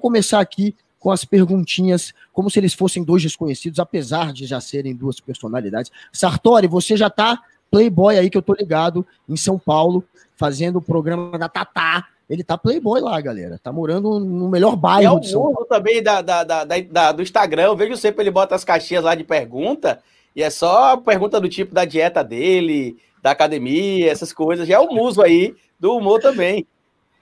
vamos começar aqui com as perguntinhas, como se eles fossem dois desconhecidos, apesar de já serem duas personalidades. Sartori, você já tá playboy aí, que eu tô ligado, em São Paulo, fazendo o programa da Tatá. Ele tá playboy lá, galera. Tá morando no melhor bairro é de São Paulo. também da, da, da, da, do Instagram. Eu vejo sempre ele bota as caixinhas lá de pergunta, e é só pergunta do tipo da dieta dele, da academia, essas coisas. Já é o muso aí do humor também.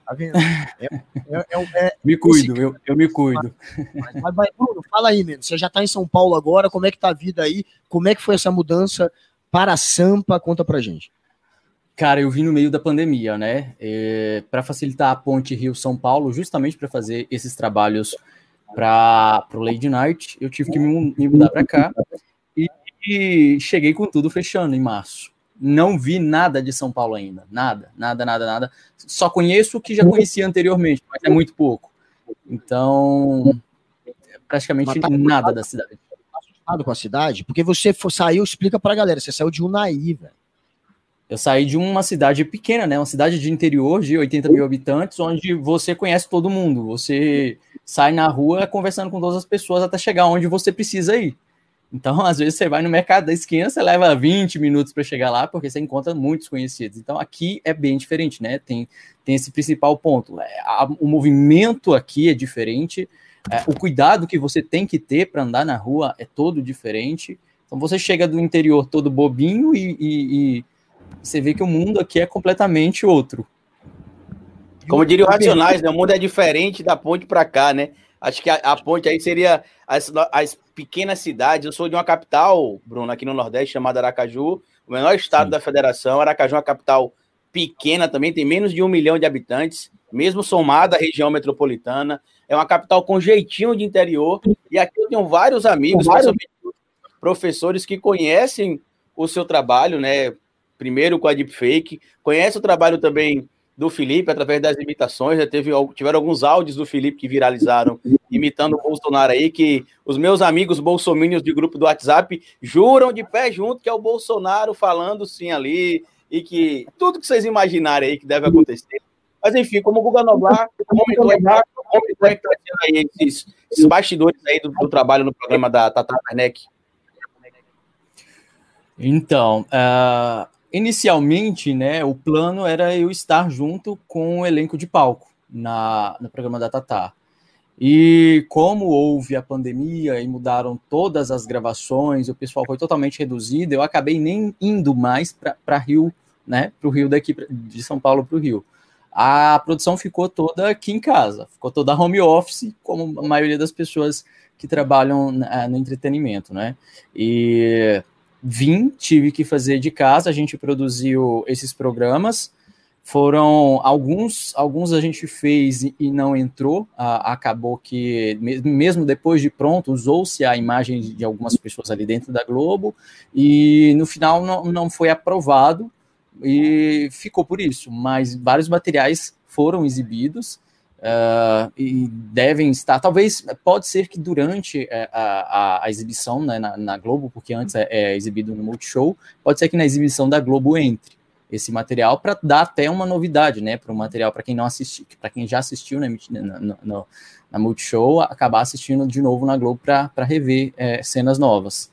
Tá vendo? É, é, é, é me cuido, eu, eu me cuido. Mas, mas, mas, Bruno, fala aí, mano. Você já tá em São Paulo agora, como é que tá a vida aí? Como é que foi essa mudança para a Sampa? Conta pra gente. Cara, eu vim no meio da pandemia, né? É, para facilitar a ponte Rio-São Paulo, justamente para fazer esses trabalhos para o Lady Night, eu tive que me, me mudar para cá e, e cheguei com tudo fechando em março não vi nada de São Paulo ainda. Nada, nada, nada, nada. Só conheço o que já conhecia anteriormente, mas é muito pouco. Então, praticamente tá nada da cidade. Assustado com a cidade? Porque você for, saiu, explica pra galera, você saiu de Unai, velho. Eu saí de uma cidade pequena, né? Uma cidade de interior de 80 mil habitantes, onde você conhece todo mundo. Você sai na rua conversando com todas as pessoas até chegar onde você precisa ir. Então, às vezes, você vai no mercado da esquina, você leva 20 minutos para chegar lá, porque você encontra muitos conhecidos. Então, aqui é bem diferente, né? Tem, tem esse principal ponto. É, a, o movimento aqui é diferente, é, o cuidado que você tem que ter para andar na rua é todo diferente. Então, você chega do interior todo bobinho e, e, e você vê que o mundo aqui é completamente outro. Como diria o Racionais, né? o mundo é diferente da ponte para cá, né? Acho que a, a ponte aí seria as, as, pequenas cidades. Eu sou de uma capital, Bruno, aqui no Nordeste, chamada Aracaju, o menor estado Sim. da federação. Aracaju é uma capital pequena também, tem menos de um milhão de habitantes, mesmo somada à região metropolitana. É uma capital com jeitinho de interior. E aqui eu tenho vários amigos, vários... professores que conhecem o seu trabalho, né? Primeiro com a Deepfake, conhece o trabalho também do Felipe através das imitações. Já teve, tiveram alguns áudios do Felipe que viralizaram imitando o Bolsonaro aí, que os meus amigos bolsominions de grupo do WhatsApp juram de pé junto que é o Bolsonaro falando sim ali e que tudo que vocês imaginarem aí que deve acontecer. Mas enfim, como o Guga Noblar comentou aí esses, esses bastidores aí do, do, trabalho no programa da Tata Werneck? Então, uh, inicialmente, né, o plano era eu estar junto com o elenco de palco na, no programa da Tatá. E como houve a pandemia e mudaram todas as gravações, o pessoal foi totalmente reduzido, eu acabei nem indo mais para Rio, né, para o Rio daqui de São Paulo para o Rio. A produção ficou toda aqui em casa, ficou toda home office, como a maioria das pessoas que trabalham no entretenimento, né? E vim, tive que fazer de casa, a gente produziu esses programas, foram alguns, alguns a gente fez e não entrou, acabou que mesmo depois de pronto usou-se a imagem de algumas pessoas ali dentro da Globo e no final não, não foi aprovado e ficou por isso, mas vários materiais foram exibidos Uh, e devem estar, talvez, pode ser que durante é, a, a, a exibição né, na, na, Globo, porque antes é, é, exibido no Multishow, pode ser que na exibição da Globo entre esse material para dar até uma novidade, né, para o material, para quem não assistiu, para quem já assistiu né, no, no, na Multishow, acabar assistindo de novo na Globo para rever é, cenas novas.